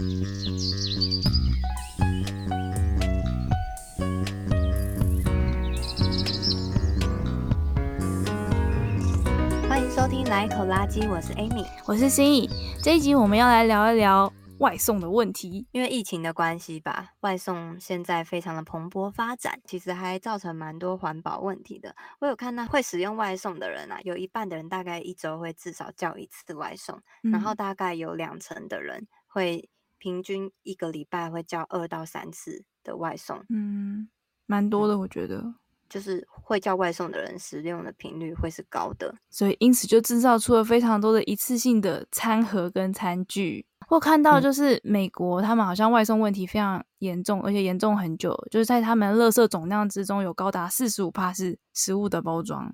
欢迎收听《来一口垃圾》，我是 Amy，我是心意。这一集我们要来聊一聊。外送的问题，因为疫情的关系吧，外送现在非常的蓬勃发展，其实还造成蛮多环保问题的。我有看到会使用外送的人啊，有一半的人大概一周会至少叫一次外送，嗯、然后大概有两成的人会平均一个礼拜会叫二到三次的外送。嗯，蛮多的，我觉得。嗯就是会叫外送的人使用的频率会是高的，所以因此就制造出了非常多的一次性的餐盒跟餐具。我看到就是美国，他们好像外送问题非常严重，而且严重很久，就是在他们垃圾总量之中有高达四十五帕是食物的包装。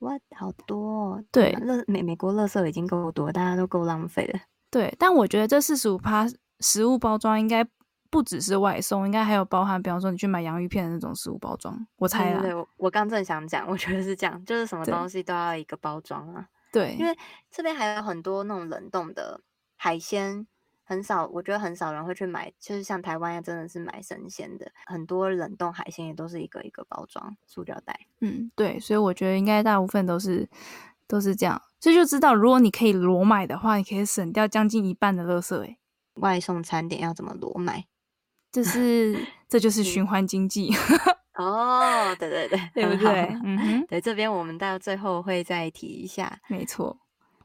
哇，好多！对，乐美美国垃圾已经够多，大家都够浪费了。对，但我觉得这四十五趴食物包装应该。不只是外送，应该还有包含，比方说你去买洋芋片的那种食物包装。我猜啊，对，对，我刚正想讲，我觉得是这样，就是什么东西都要一个包装啊。对，因为这边还有很多那种冷冻的海鲜，很少，我觉得很少人会去买，就是像台湾呀，真的是买生鲜的，很多冷冻海鲜也都是一个一个包装，塑料袋。嗯，对，所以我觉得应该大部分都是都是这样，所以就知道如果你可以裸买的话，你可以省掉将近一半的垃圾。诶，外送餐点要怎么裸买？就 是，这就是循环经济。哦，对对对，对 不对？嗯哼，对，这边我们到最后会再提一下，没错。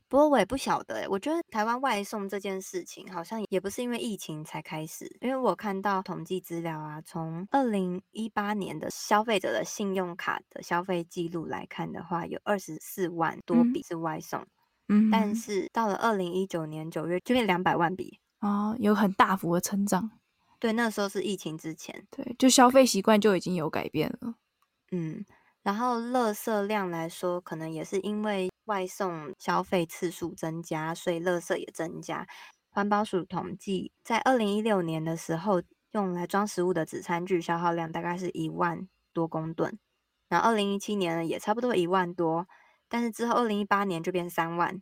不过我也不晓得，我觉得台湾外送这件事情好像也不是因为疫情才开始，因为我看到统计资料啊，从二零一八年的消费者的信用卡的消费记录来看的话，有二十四万多笔是外送，嗯，但是到了二零一九年九月就变两百万笔哦，有很大幅的成长。对，那时候是疫情之前，对，就消费习惯就已经有改变了。嗯，然后垃圾量来说，可能也是因为外送消费次数增加，所以垃圾也增加。环保署统计，在二零一六年的时候，用来装食物的纸餐具消耗量大概是一万多公吨，然后二零一七年呢也差不多一万多，但是之后二零一八年就变三万，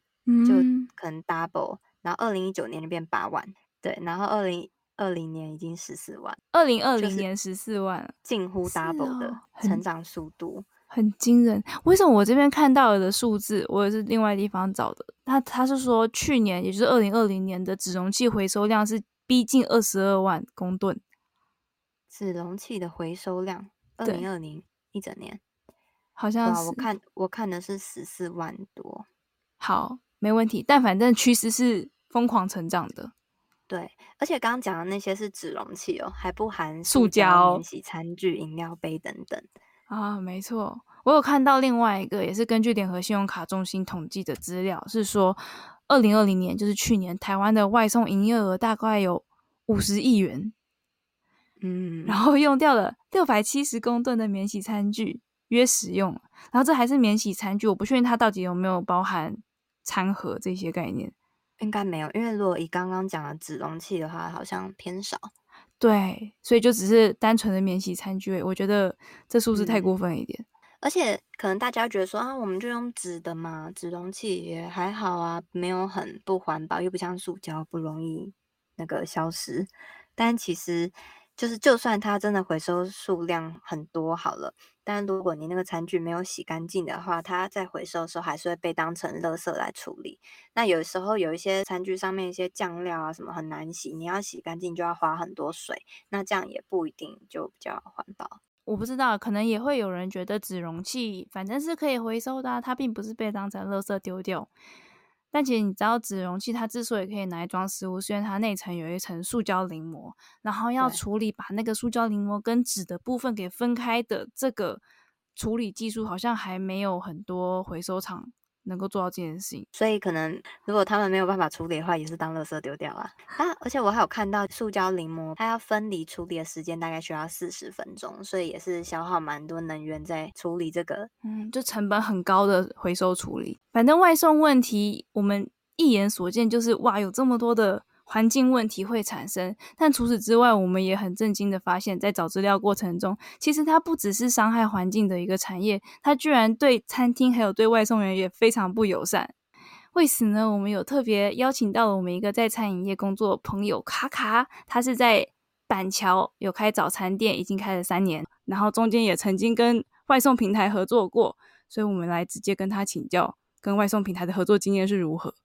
就可能 double，然后二零一九年就变八万，对，然后二零。二零年已经十四万，二零二零年十四万，近乎 double 的成长速度，很惊人。为什么我这边看到的数字，我也是另外地方找的？他他是说去年，也就是二零二零年的纸容器回收量是逼近二十二万公吨。纸容器的回收量，二零二零一整年好像是，我看我看的是十四万多。好，没问题，但反正趋势是疯狂成长的。对，而且刚刚讲的那些是纸容器哦，还不含塑胶、免洗餐具、饮料杯等等啊。没错，我有看到另外一个，也是根据联合信用卡中心统计的资料，是说二零二零年，就是去年，台湾的外送营业额大概有五十亿元，嗯，然后用掉了六百七十公吨的免洗餐具约使用，然后这还是免洗餐具，我不确定它到底有没有包含餐盒这些概念。应该没有，因为如果以刚刚讲的纸容器的话，好像偏少。对，所以就只是单纯的免洗餐具，我觉得这是不是太过分一点。嗯，而且可能大家觉得说啊，我们就用纸的嘛，纸容器也还好啊，没有很不环保，又不像塑胶不容易那个消失。但其实。就是，就算它真的回收数量很多好了，但如果你那个餐具没有洗干净的话，它在回收的时候还是会被当成垃圾来处理。那有时候有一些餐具上面一些酱料啊什么很难洗，你要洗干净就要花很多水，那这样也不一定就比较环保。我不知道，可能也会有人觉得纸容器反正是可以回收的，它并不是被当成垃圾丢掉。但其实你知道，纸容器它之所以可以拿来装食物，是因为它内层有一层塑胶淋膜，然后要处理把那个塑胶淋膜跟纸的部分给分开的这个处理技术，好像还没有很多回收厂能够做到这件事情，所以可能如果他们没有办法处理的话，也是当垃圾丢掉啊。啊，而且我还有看到塑胶临摹，它要分离处理的时间大概需要四十分钟，所以也是消耗蛮多能源在处理这个，嗯，就成本很高的回收处理。反正外送问题，我们一眼所见就是哇，有这么多的。环境问题会产生，但除此之外，我们也很震惊的发现，在找资料过程中，其实它不只是伤害环境的一个产业，它居然对餐厅还有对外送员也非常不友善。为此呢，我们有特别邀请到了我们一个在餐饮业工作朋友卡卡，他是在板桥有开早餐店，已经开了三年，然后中间也曾经跟外送平台合作过，所以我们来直接跟他请教，跟外送平台的合作经验是如何。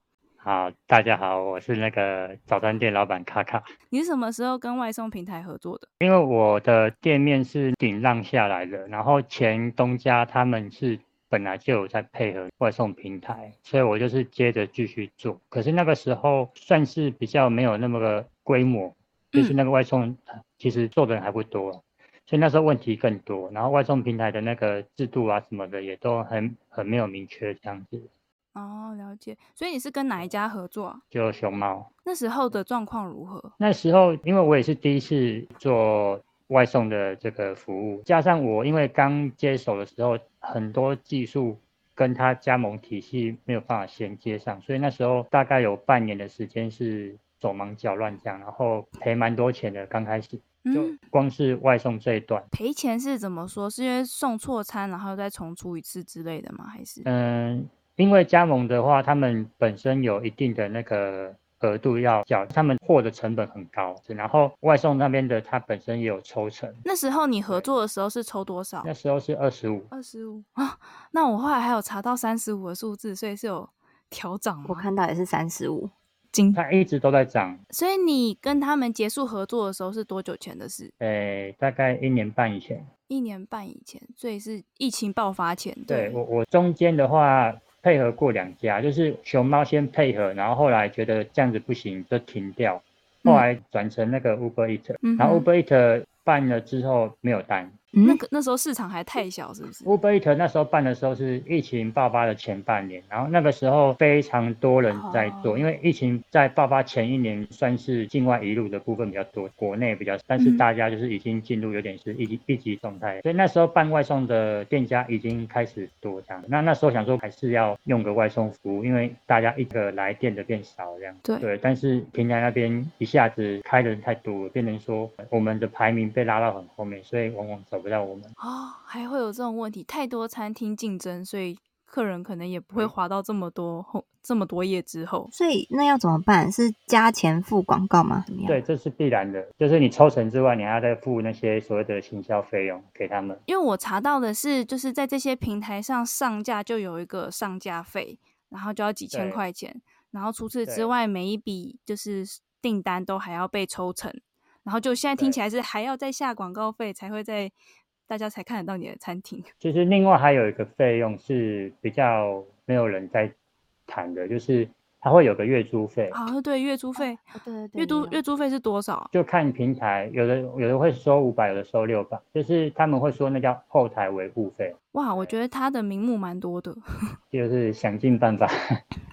好，大家好，我是那个早餐店老板卡卡。你是什么时候跟外送平台合作的？因为我的店面是顶让下来的，然后前东家他们是本来就有在配合外送平台，所以我就是接着继续做。可是那个时候算是比较没有那么个规模，就是那个外送其实做的人还不多，嗯，所以那时候问题更多。然后外送平台的那个制度啊什么的也都很很没有明确这样子。哦，了解。所以你是跟哪一家合作啊？就熊猫。那时候的状况如何？那时候因为我也是第一次做外送的这个服务，加上我因为刚接手的时候，很多技术跟他加盟体系没有办法衔接上，所以那时候大概有半年的时间是手忙脚乱这样，然后赔蛮多钱的。刚开始就光是外送这一段，嗯，赔钱是怎么说？是因为送错餐，然后再重出一次之类的吗？还是嗯？因为加盟的话，他们本身有一定的那个额度要缴，他们货的成本很高，然后外送那边的他本身也有抽成。那时候你合作的时候是抽多少？那时候是二十五。二十五啊？那我后来还有查到三十五的数字，所以是有调涨？我看到也是三十五，它一直都在涨。所以你跟他们结束合作的时候是多久前的事？诶，大概一年半以前。一年半以前，所以是疫情爆发前。对，对我，我中间的话。配合过两家，就是熊猫先配合，然后后来觉得这样子不行，就停掉。后来转成那个 Uber Eats，嗯，然后 Uber Eats 办了之后没有单。嗯、那个那时候市场还太小，是不是？Uber Eats 那时候办的时候是疫情爆发的前半年，然后那个时候非常多人在做，哦、因为疫情在爆发前一年算是境外移入的部分比较多，国内比较，但是大家就是已经进入有点是一级一级状态，所以那时候办外送的店家已经开始多这样。那那时候想说还是要用个外送服务，因为大家一个来店的变少这样。对对，但是平台那边一下子开的人太多了，变成说我们的排名被拉到很后面，所以往往走。找不到我们哦，还会有这种问题，太多餐厅竞争，所以客人可能也不会滑到这么多后、嗯、这么多页之后。所以那要怎么办？是加钱付广告吗？怎么样？对，这是必然的，就是你抽成之外，你还要再付那些所谓的行销费用给他们。因为我查到的是，就是在这些平台上上架就有一个上架费，然后就要几千块钱，然后除此之外，每一笔就是订单都还要被抽成。然后就现在听起来是还要再下广告费才会在大家才看得到你的餐厅。其实另外还有一个费用是比较没有人在谈的，就是。它会有个月租费，啊，对，月租费，对对对，月租月租费是多少？就看平台，有的有的会收五百，有的收六百，就是他们会说那叫后台维护费。哇，我觉得他的名目蛮多的，就是想尽办法，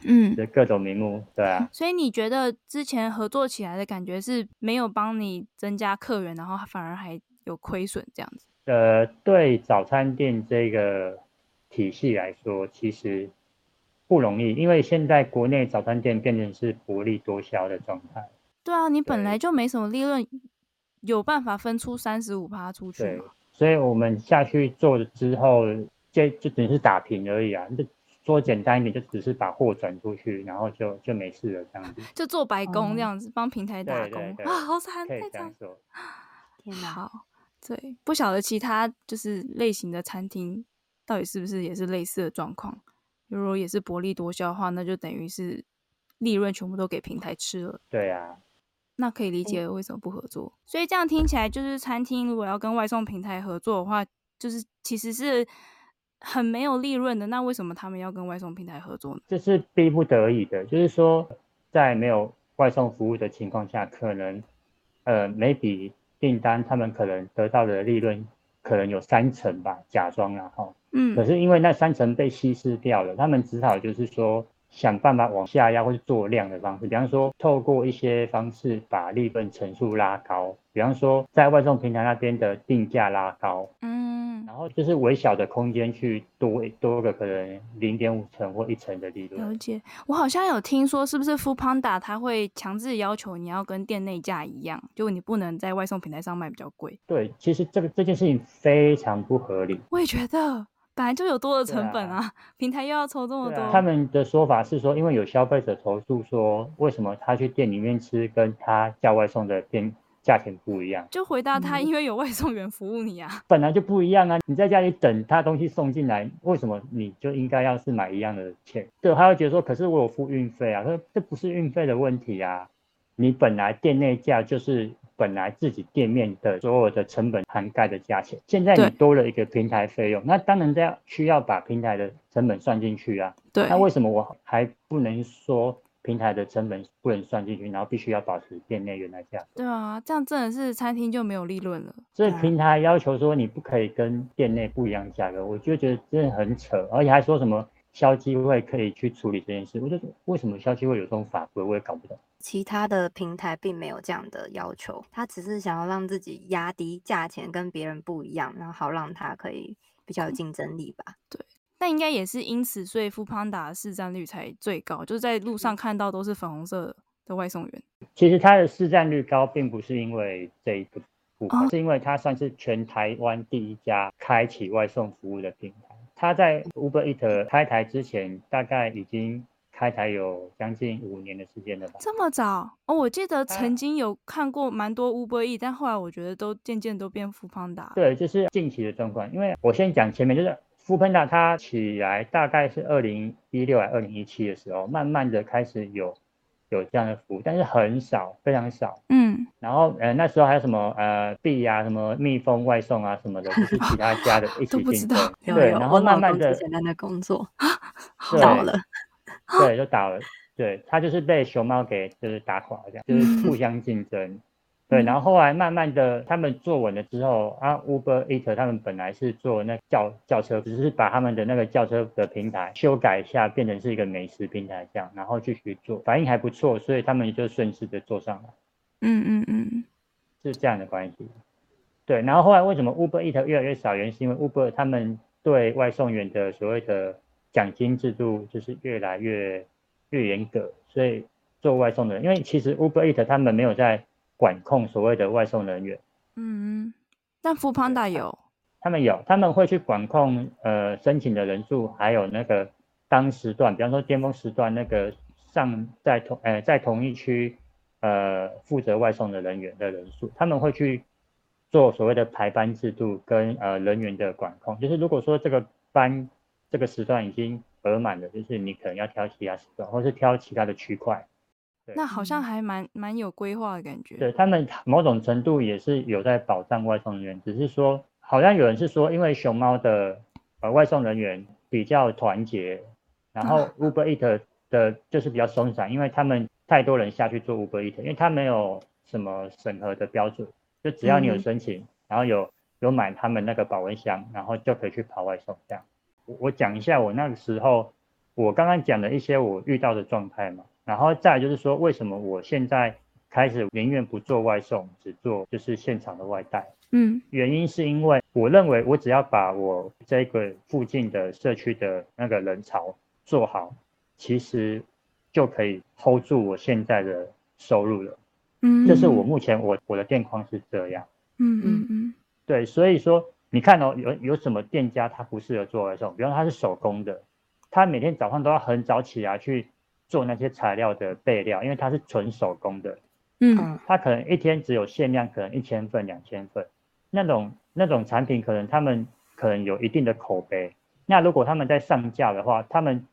嗯，就各种名目，对啊。所以你觉得之前合作起来的感觉是没有帮你增加客源，然后反而还有亏损这样子？呃，对早餐店这个体系来说，其实。不容易，因为现在国内早餐店变成是薄利多销的状态。对啊，你本来就没什么利润，有办法分出三十五趴出去吗？对，所以我们下去做了之后，就就只是打平而已啊。就说简单一点，就只是把货转出去，然后就就没事了这样子。就做白工这样子，帮、嗯、平台打工啊，好惨，太惨。天哪，好，对，不晓得其他就是类型的餐厅到底是不是也是类似的状况。如果也是薄利多销的话，那就等于是利润全部都给平台吃了。对啊，那可以理解为什么不合作。嗯。所以这样听起来，就是餐厅如果要跟外送平台合作的话，就是其实是很没有利润的。那为什么他们要跟外送平台合作呢？这是逼不得已的，就是说在没有外送服务的情况下，可能呃每笔订单他们可能得到的利润可能有三层吧，假装然后。嗯，可是因为那三层被稀释掉了，他们只好就是说想办法往下压或是做量的方式，比方说透过一些方式把利润乘数拉高，比方说在外送平台那边的定价拉高，嗯，然后就是微小的空间去多多个可能零点五成或一成的利润。了解，我好像有听说，是不是 Foodpanda 他会强制要求你要跟店内价一样，就你不能在外送平台上卖比较贵。对，其实这个这件事情非常不合理。我也觉得。本来就有多的成本啊，啊平台又要抽这么多。啊、他们的说法是说，因为有消费者投诉说，为什么他去店里面吃，跟他叫外送的店价钱不一样？就回答他，因为有外送员服务你啊。本来就不一样啊！你在家里等他东西送进来，为什么你就应该要是买一样的钱？对，他会觉得说，可是我有付运费啊，说这不是运费的问题啊，你本来店内价就是。本来自己店面的所有的成本涵盖的价钱，现在你多了一个平台费用，那当然要需要把平台的成本算进去啊。对，那为什么我还不能说平台的成本不能算进去，然后必须要保持店内原来价？对啊，这样真的是餐厅就没有利润了。所以平台要求说你不可以跟店内不一样价格，我就觉得真的很扯，而且还说什么。消基会可以去处理这件事，我就得为什么消基会有这种法规，我也搞不懂。其他的平台并没有这样的要求，他只是想要让自己压低价钱，跟别人不一样，然后好让他可以比较有竞争力吧。对，但应该也是因此，所以 foodpanda 的市占率才最高，就是在路上看到都是粉红色的外送员。其实它的市占率高，并不是因为这一部分，哦、是因为它算是全台湾第一家开启外送服务的平台。他在 Uber Eats 开台之前，大概已经开台有将近五年的时间了吧？这么早哦！我记得曾经有看过蛮多 Uber Eats，但后来我觉得都渐渐都变 Foodpanda。对，就是近期的状况。因为我先讲前面，就是 Foodpanda 它起来大概是二零一六还二零一七的时候，慢慢的开始有。有这样的服务，但是很少，非常少。嗯，然后呃那时候还有什么呃币、啊、什么蜜蜂外送啊什么的，就是其他家的 一起竞争。对，然后慢慢的简单的工作 倒了，对，就倒了。对，他就是被熊猫给就是打垮了，这样就是互相竞争。嗯对，然后后来慢慢的，他们坐稳了之后，啊，Uber Eats 他们本来是做那轿轿车，只是把他们的那个轿车的平台修改一下，变成是一个美食平台这样，然后继续做，反应还不错，所以他们就顺势的做上来。嗯嗯嗯，是这样的关系。对，然后后来为什么 Uber Eats 越来越少？原因是因为 Uber 他们对外送员的所谓的奖金制度就是越来越越严格，所以做外送的人，因为其实 Uber Eats 他们没有在。管控所谓的外送人员，嗯，但 Foodpanda 有，他们有，他们会去管控呃申请的人数，还有那个当时段，比方说巅峰时段那个上在同呃在同一区呃负责外送的人员的人数，他们会去做所谓的排班制度跟呃人员的管控，就是如果说这个班这个时段已经额满了，就是你可能要挑其他时段，或是挑其他的区块。那好像还蛮蛮有规划的感觉。对，他们某种程度也是有在保障外送人员，只是说好像有人是说，因为熊猫的呃外送人员比较团结，然后 Uber Eats 的就是比较松散，因为他们太多人下去做 Uber Eats，因为他没有什么审核的标准，就只要你有申请，然后有有买他们那个保温箱，然后就可以去跑外送这样。我我讲一下我那个时候我刚刚讲的一些我遇到的状态嘛。然后再来就是说，为什么我现在开始宁愿不做外送，只做就是现场的外带？嗯，原因是因为我认为我只要把我这个附近的社区的那个人潮做好，其实就可以 hold 住我现在的收入了。嗯，这是我目前我我的店况是这样。嗯嗯嗯，对，所以说你看哦，有有什么店家他不适合做外送？比方说他是手工的，他每天早上都要很早起来去。做那些材料的备料，因为它是纯手工的，嗯，它可能一天只有限量，可能一千份、两千份，那种那种产品，可能他们可能有一定的口碑。那如果他们在上架的话，他们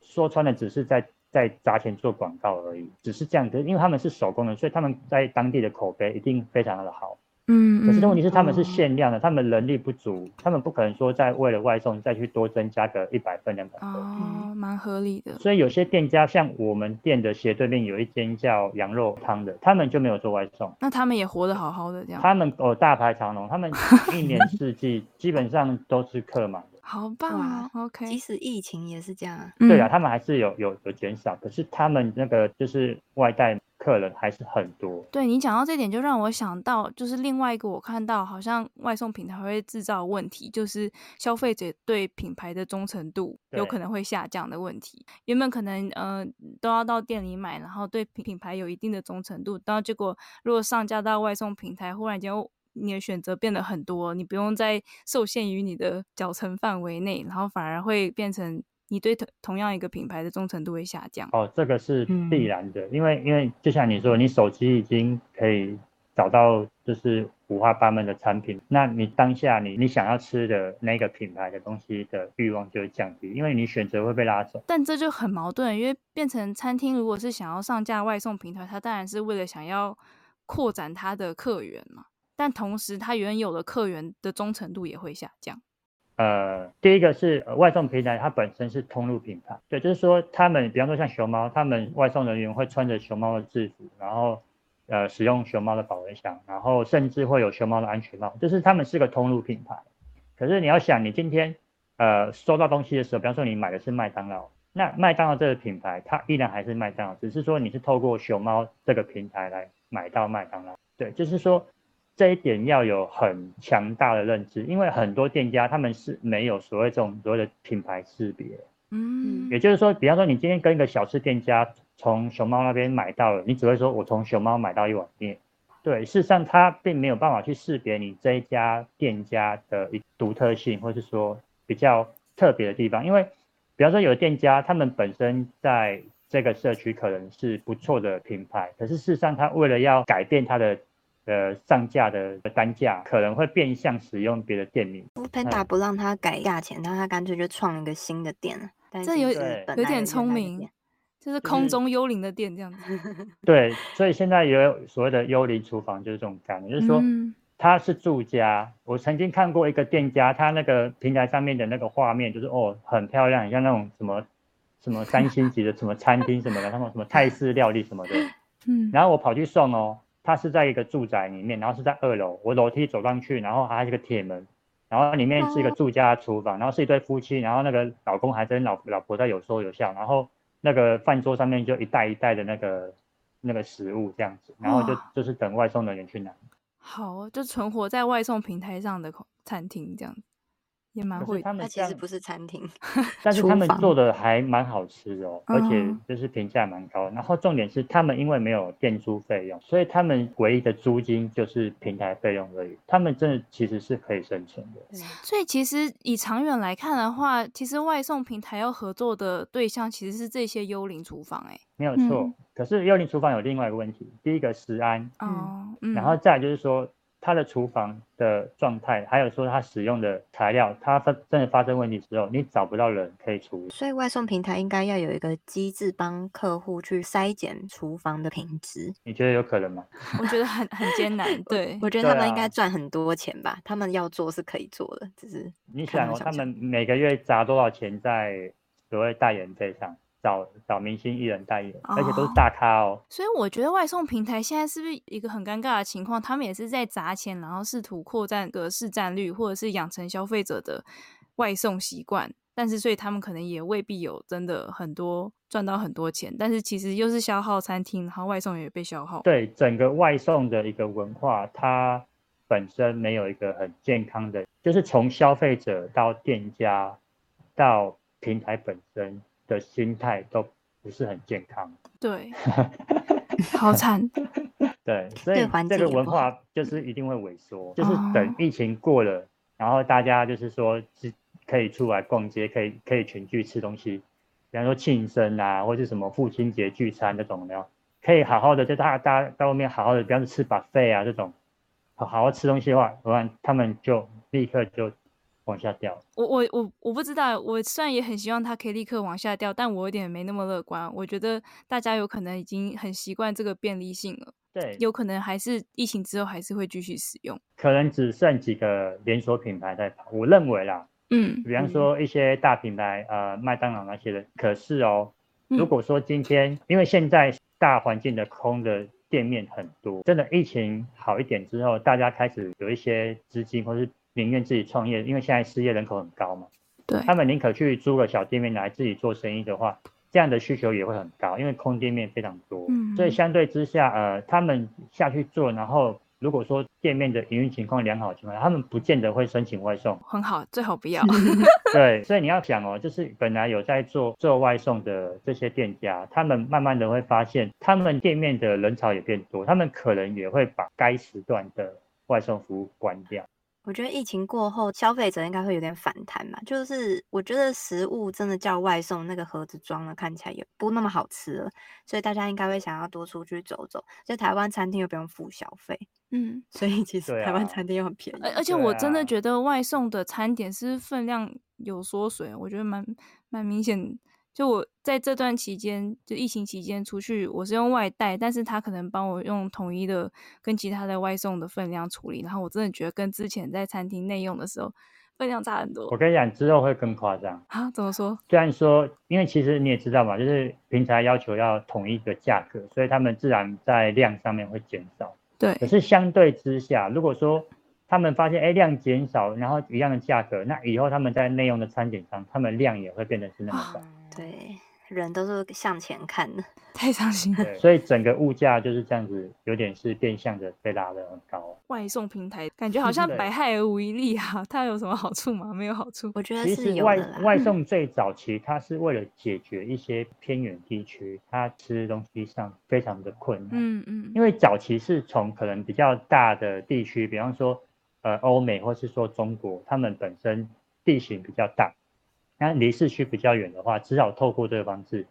说穿了只是在在砸钱做广告而已，只是这样子，因为他们是手工的，所以他们在当地的口碑一定非常的好。嗯，可是问题是他们是限量的，嗯、他们人力不足，他们不可能说再为了外送再去多增加个一百份两百份。哦，蛮合理的。所以有些店家像我们店的斜对面有一间叫羊肉汤的，他们就没有做外送。那他们也活得好好的这样。他们哦大排长龙，他们一年四季基本上都是客满的。好棒啊！OK，即使疫情也是这样啊。对啊，他们还是有有有减少，可是他们那个就是外带。客人还是很多。对，你讲到这点，就让我想到，就是另外一个我看到好像外送平台会制造问题，就是消费者对品牌的忠诚度有可能会下降的问题。原本可能呃都要到店里买，然后对品品牌有一定的忠诚度，然后结果如果上架到外送平台，忽然间你的选择变得很多，你不用再受限于你的脚程范围内，然后反而会变成你对同同样一个品牌的忠诚度会下降。哦，这个是必然的，嗯、因为因为就像你说，你手机已经可以找到就是五花八门的产品，那你当下你你想要吃的那个品牌的东西的欲望就会降低，因为你选择会被拉走。但这就很矛盾，因为变成餐厅如果是想要上架外送平台，它当然是为了想要扩展它的客源嘛。但同时，它原有的客源的忠诚度也会下降。呃，第一个是外送平台，它本身是通路品牌，对，就是说他们，比方说像熊猫，他们外送人员会穿着熊猫的制服，然后呃使用熊猫的保温箱，然后甚至会有熊猫的安全帽，就是他们是个通路品牌。可是你要想，你今天呃收到东西的时候，比方说你买的是麦当劳，那麦当劳这个品牌，它依然还是麦当劳，只是说你是透过熊猫这个平台来买到麦当劳，对，就是说。这一点要有很强大的认知，因为很多店家他们是没有所谓这种所谓的品牌识别。嗯，也就是说，比方说你今天跟一个小吃店家从熊猫那边买到了，你只会说我从熊猫买到一碗面。对，事实上他并没有办法去识别你这一家店家的一独特性，或是说比较特别的地方。因为比方说有的店家他们本身在这个社区可能是不错的品牌，可是事实上他为了要改变他的。呃，上架的单价可能会变相使用别的店名。foodpanda 不让他改价钱，那他干脆就创一个新的店了。这有有点聪明，就是空中幽灵的店这样子。对，所以现在也有所谓的幽灵厨房，就是这种概念，就是说他是住家。我曾经看过一个店家，他那个平台上面的那个画面，就是哦，很漂亮，像那种什么什么三星级的什么餐厅什么的，他们什么泰式料理什么的。嗯，然后我跑去送哦。它是在一个住宅里面，然后是在二楼，我楼梯走上去，然后还是一个铁门，然后里面是一个住家厨房，然后是一对夫妻，然后那个老公还跟老老婆在有说有笑，然后那个饭桌上面就一袋一袋的那个那个食物这样子，然后就就是等外送的人去拿。好，就存活在外送平台上的餐厅这样子。也蛮会，他们其实不是餐厅，但是他们做的还蛮好吃的哦，而且就是评价蛮高。然后重点是他们因为没有店租费用，所以他们唯一的租金就是平台费用而已。他们真的其实是可以生存的。所以其实以长远来看的话，其实外送平台要合作的对象其实是这些幽灵厨房，哎，没有错。嗯、可是幽灵厨房有另外一个问题，第一个食安，哦，嗯、然后再来就是说。他的厨房的状态，还有说他使用的材料，他发真的发生问题之后，你找不到人可以处理。所以外送平台应该要有一个机制帮客户去筛检厨房的品质。你觉得有可能吗？我觉得很很艰难。对，我觉得他们应该赚很多钱吧。他们要做是可以做的，只是你想哦，他们每个月砸多少钱在所谓代言费上？找找明星艺人代言，而且都是大咖哦。所以我觉得外送平台现在是不是一个很尴尬的情况？他们也是在砸钱，然后试图扩展个市占率，或者是养成消费者的外送习惯。但是，所以他们可能也未必有真的很多赚到很多钱。但是，其实又是消耗餐厅，然后外送也被消耗。对整个外送的一个文化，它本身没有一个很健康的，就是从消费者到店家到平台本身。的心态都不是很健康，对，好惨，对，所以这个文化就是一定会萎缩，就是等疫情过了，然后大家就是说是可以出来逛街，可以可以群聚吃东西，比方说庆生啊，或是什么父亲节聚餐这种的，可以好好的就大家大家在外面好好的，比方说吃 buffet 啊这种，好好好吃东西的话，我看他们就立刻就。往下掉，我我我我不知道。我虽然也很希望它可以立刻往下掉，但我有点没那么乐观。我觉得大家有可能已经很习惯这个便利性了，对，有可能还是疫情之后还是会继续使用。可能只剩几个连锁品牌在跑，我认为啦，嗯，比方说一些大品牌，呃，麦当劳那些的。可是哦，如果说今天，因为现在大环境的空的店面很多，真的疫情好一点之后，大家开始有一些资金或是。宁愿自己创业，因为现在失业人口很高嘛。对，他们宁可去租个小店面来自己做生意的话，这样的需求也会很高，因为空店面非常多。嗯，所以相对之下，呃，他们下去做，然后如果说店面的营运情况良好的情况下，他们不见得会申请外送。很好，最好不要。对，所以你要想哦，就是本来有在做做外送的这些店家，他们慢慢的会发现，他们店面的人潮也变多，他们可能也会把该时段的。外送服务关掉。我觉得疫情过后，消费者应该会有点反弹嘛。就是我觉得食物真的叫外送，那个盒子装了看起来也不那么好吃了，所以大家应该会想要多出去走走。就台湾餐厅又不用付小费，嗯，所以其实台湾餐厅又很便宜。而、啊、而且我真的觉得外送的餐点是分量有缩水，我觉得蛮蛮明显。就我在这段期间，就疫情期间出去，我是用外带，但是他可能帮我用统一的跟其他的外送的分量处理，然后我真的觉得跟之前在餐厅内用的时候分量差很多。我跟你讲，之后会更夸张啊？怎么说？虽然说，因为其实你也知道嘛，就是平台要求要统一的价格，所以他们自然在量上面会减少。对。可是相对之下，如果说他们发现哎量减少，然后一样的价格，那以后他们在内用的餐点上，他们量也会变得是那么高。对，人都是向前看的，太伤心了。所以整个物价就是这样子，有点是变相的被拉得很高。外送平台感觉好像百害而无一利啊，它有什么好处吗？没有好处。我觉得是有的。其实外外送最早期，它是为了解决一些偏远地区，它吃东西上非常的困难。嗯嗯。因为早期是从可能比较大的地区，比方说呃欧美或是说中国，他们本身地形比较大。那离市区比较远的话，只好透过这个方式，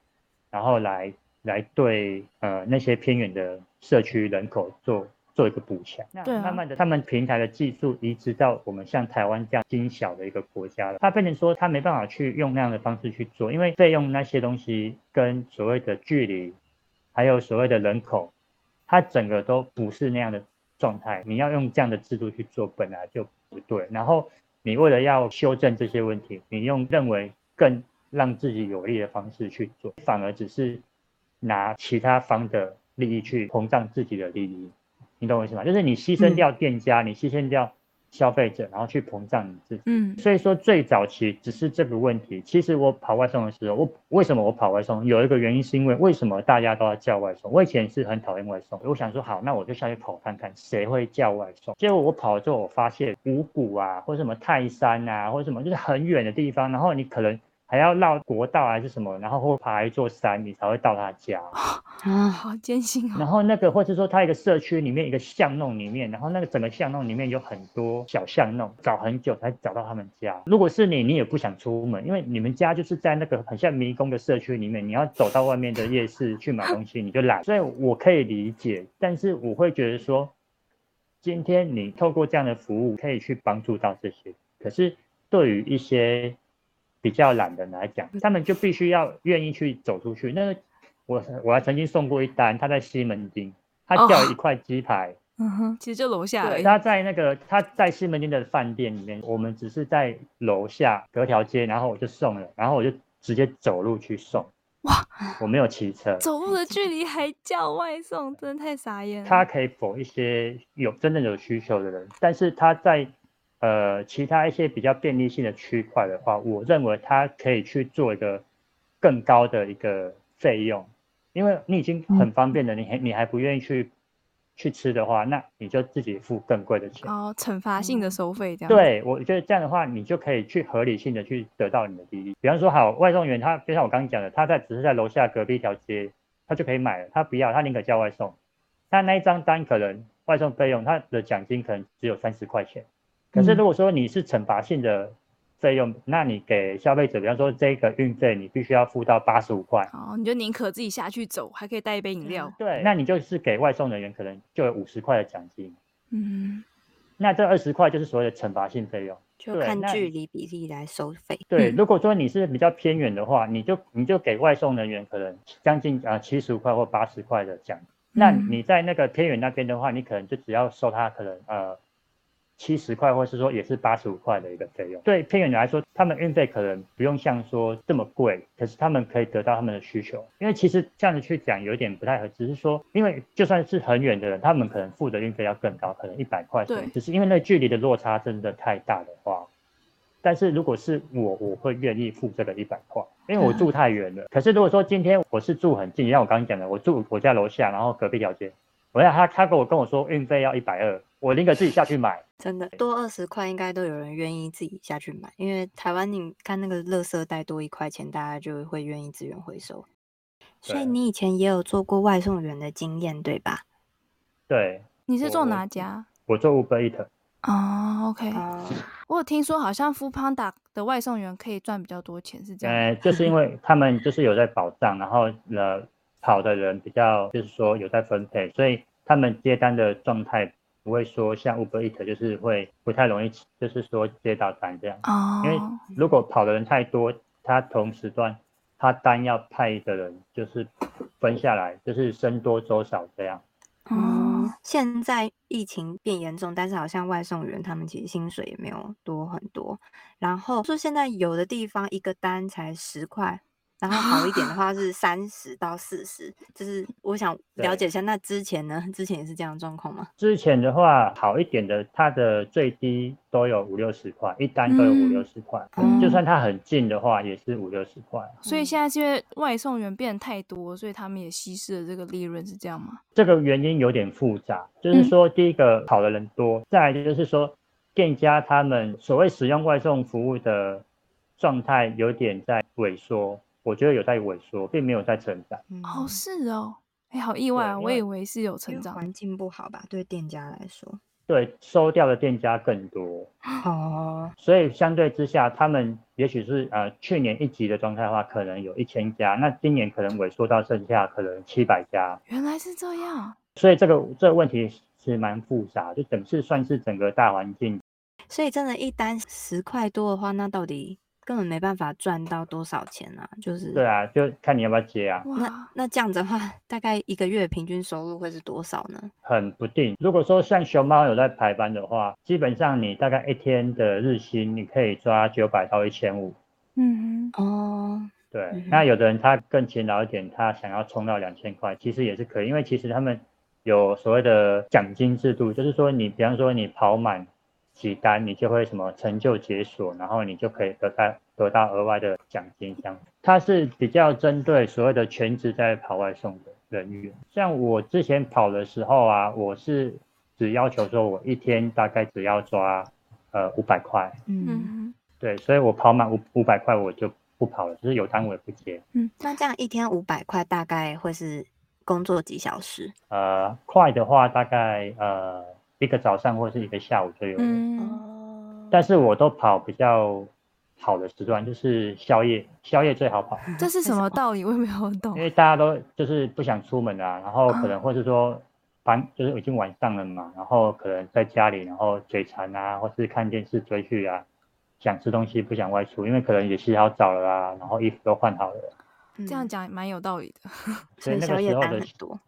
然后来来对呃那些偏远的社区人口做做一个补强。那慢慢的，他们平台的技术移植到我们像台湾这样精小的一个国家了，他变成说他没办法去用那样的方式去做，因为费用那些东西跟所谓的距离，还有所谓的人口，它整个都不是那样的状态。你要用这样的制度去做，本来就不对。然后。你为了要修正这些问题，你用认为更让自己有利的方式去做，反而只是拿其他方的利益去膨胀自己的利益，你懂我意思吗？就是你牺牲掉店家，嗯、你牺牲掉。消费者，然后去膨胀你自己。嗯，所以说最早期只是这个问题。其实我跑外送的时候，我为什么我跑外送？有一个原因是因为为什么大家都要叫外送？我以前是很讨厌外送，我想说好，那我就下去跑看看谁会叫外送。结果我跑了之后，我发现五谷啊，或什么泰山啊，或什么就是很远的地方，然后你可能。还要绕国道还是什么，然后或爬一座山，你才会到他家。啊，好艰辛啊！然后那个，或者说他一个社区里面一个巷弄里面，然后那个整个巷弄里面有很多小巷弄，找很久才找到他们家。如果是你，你也不想出门，因为你们家就是在那个很像迷宫的社区里面，你要走到外面的夜市去买东西，你就懒。所以我可以理解，但是我会觉得说，今天你透过这样的服务可以去帮助到这些，可是对于一些。比较懒的人来讲，他们就必须要愿意去走出去。那我我还曾经送过一单，他在西门町，他叫了一块鸡排，哦，嗯哼，其实就楼下。对，他在那个他在西门町的饭店里面，我们只是在楼下隔条街，然后我就送了，然后我就直接走路去送。哇，我没有骑车，走路的距离还 叫外送，真的太傻眼了。他可以否一些有真正有需求的人，但是他在。呃，其他一些比较便利性的区块的话，我认为它可以去做一个更高的一个费用，因为你已经很方便了，你还你还不愿意去去吃的话，那你就自己付更贵的钱。哦，惩罚性的收费这样。对，我觉得这样的话，你就可以去合理性的去得到你的利益。比方说，好，外送员他就像我刚刚讲的，他在只是在楼下隔壁一条街，他就可以买了，他不要，他宁可叫外送，他那一张单可能外送费用，他的奖金可能只有三十块钱。可是如果说你是惩罚性的费用，嗯，那你给消费者，比方说这个运费，你必须要付到八十五块。哦，你就宁可自己下去走，还可以带一杯饮料。对，那你就是给外送人员可能就有五十块的奖金。嗯，那这二十块就是所谓的惩罚性费用，就看距离比例来收费。对，如果说你是比较偏远的话，你就你就给外送人员可能将近啊七十五块或八十块的奖。那你在那个偏远那边的话，你可能就只要收他可能呃。七十块，或是说也是八十五块的一个费用。对偏远的来说，他们运费可能不用像说这么贵，可是他们可以得到他们的需求。因为其实这样子去讲有点不太合，只是说，因为就算是很远的人，他们可能付的运费要更高，可能一百块。对。只是因为那距离的落差真的太大的话，但是如果是我，我会愿意付这个一百块，因为我住太远了。可是如果说今天我是住很近，像我刚刚讲的，我住我家楼下，然后隔壁条街。我要他，他跟我跟我说运费要一百二，我宁可自己下去买。真的多二十块，应该都有人愿意自己下去买，因为台湾你看那个垃圾袋多一块钱，大家就会愿意资源回收。所以你以前也有做过外送员的经验，对吧？对。你是做哪家？我做 Uber Eats。哦，OK。哦，我有听说好像 Foodpanda 的外送员可以赚比较多钱，是这样？呃，就是因为他们就是有在保障，然后呢跑的人比较就是说有在分配，所以他们接单的状态不会说像 Uber 就是会不太容易，就是说接到单这样。哦。因为如果跑的人太多，他同时段他单要派的人就是分下来，就是僧多粥少这样。嗯，现在疫情变严重，但是好像外送员他们其实薪水也没有多很多。然后说现在有的地方一个单才十块。然后好一点的话是三十到四十，就是 我想了解一下，那之前呢？之前也是这样的状况吗？之前的话好一点的，它的最低都有五六十块，一单都有五六十块，嗯、就算它很近的话，也是五六十块。所以现在是因为外送员变得太多，所以他们也稀释了这个利润，是这样吗？这个原因有点复杂，就是说第一个跑的人多，再来就是说店家他们所谓使用外送服务的状态有点在萎缩。我觉得有在萎缩，并没有在成长。哦，是哦，哎，好意外啊！我以为是有成长。环境不好吧？对店家来说，对收掉的店家更多。哦，所以相对之下，他们也许是呃去年一级的状态的话，可能有一千家，那今年可能萎缩到剩下可能七百家。原来是这样。所以这个这个问题是蛮复杂，就等是算是整个大环境。所以真的，一单十块多的话，那到底？根本没办法赚到多少钱啊！就是对啊，就看你要不要接啊。那那这样子的话，大概一个月平均收入会是多少呢？很不定。如果说像熊猫有在排班的话，基本上你大概一天的日薪你可以抓九百到一千五。嗯哦，对。嗯、那有的人他更勤劳一点，他想要冲到两千块，其实也是可以，因为其实他们有所谓的奖金制度，就是说你比方说你跑满。几单你就会什么成就解锁，然后你就可以得到得到额外的奖金。这样，它是比较针对所谓的全职在跑外送的人员。像我之前跑的时候啊，我是只要求说我一天大概只要抓呃五百块。嗯，对，所以我跑满五五百块我就不跑了，就是有单我也不接。嗯，那这样一天五百块大概会是工作几小时？呃，快的话大概呃。一个早上或是一个下午就有，嗯，但是我都跑比较好的时段，就是宵夜，宵夜最好跑。这是什么道理？我也没有懂。因为大家都就是不想出门啊，然后可能或是说，反就是已经晚上了嘛，然后可能在家里，然后嘴馋啊，或是看电视追剧啊，想吃东西不想外出，因为可能也洗好澡了啊，然后衣服都换好了。这样讲蛮有道理的。所以那个时候的多。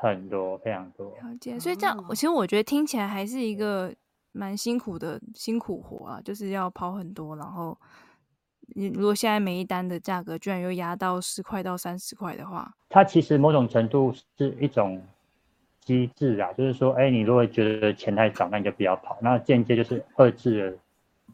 很多，非常多。了解，所以这样，我其实我觉得听起来还是一个蛮辛苦的辛苦活啊，就是要跑很多，然后你如果现在每一单的价格居然又压到十块到三十块的话，它其实某种程度是一种机制啊，就是说，哎，你如果觉得钱太少，那你就不要跑，那间接就是遏制了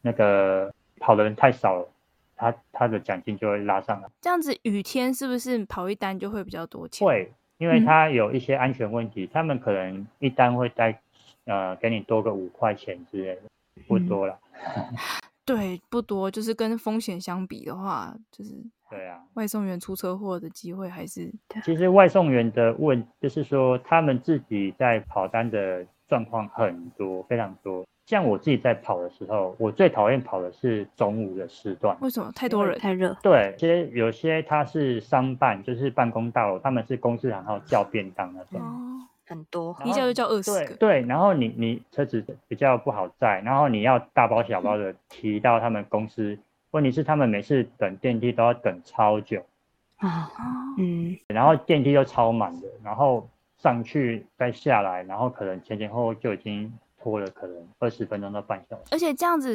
那个跑的人太少了，他他的奖金就会拉上来。这样子雨天是不是跑一单就会比较多钱？会。因为他有一些安全问题，嗯、他们可能一单会带，呃，给你多个五块钱之类的，不多了。嗯、对，不多，就是跟风险相比的话，就是对啊，外送员出车祸的机会还是。其实外送员的问，就是说他们自己在跑单的状况很多，非常多。像我自己在跑的时候，我最讨厌跑的是中午的时段。为什么？太多人，太热。对，其实有些他是商办，就是办公大楼，他们是公司然后叫便当那种。哦，很多，一叫就叫二十个。对对，然后你你车子比较不好载，然后你要大包小包的提到他们公司，问题是他们每次等电梯都要等超久。啊，嗯。然后电梯又超满的，然后上去再下来，然后可能前前后后就已经。拖了可能二十分钟到半小时，而且这样子，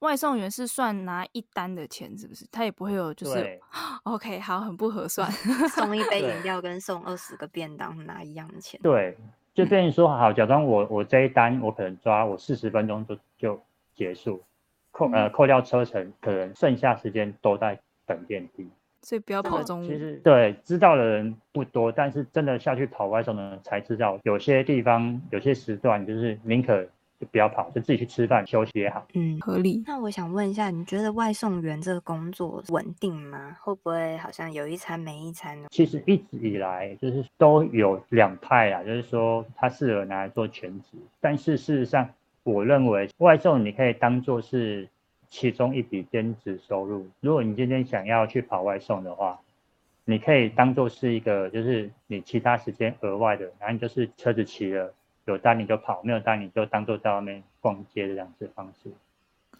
外送员是算拿一单的钱，是不是？他也不会有就是，OK，好，很不合算。送一杯饮料跟送二十个便当拿一样的钱。对，就变成说好，假装我我这一单我可能抓我四十分钟就就结束，扣呃扣掉车程，可能剩下时间都在等电梯。所以不要跑中午。其实对，知道的人不多，但是真的下去跑外送的人才知道，有些地方有些时段就是宁可就不要跑，就自己去吃饭休息也好。嗯，合理。那我想问一下，你觉得外送员这个工作稳定吗？会不会好像有一餐没一餐呢？其实一直以来就是都有两派啊，就是说他适合拿来做全职，但是事实上，我认为外送你可以当做是其中一笔兼职收入。如果你今天想要去跑外送的话，你可以当做是一个，就是你其他时间额外的，然后你就是车子骑了。有单你就跑，没有单你就当做在外面逛街的这样子方式，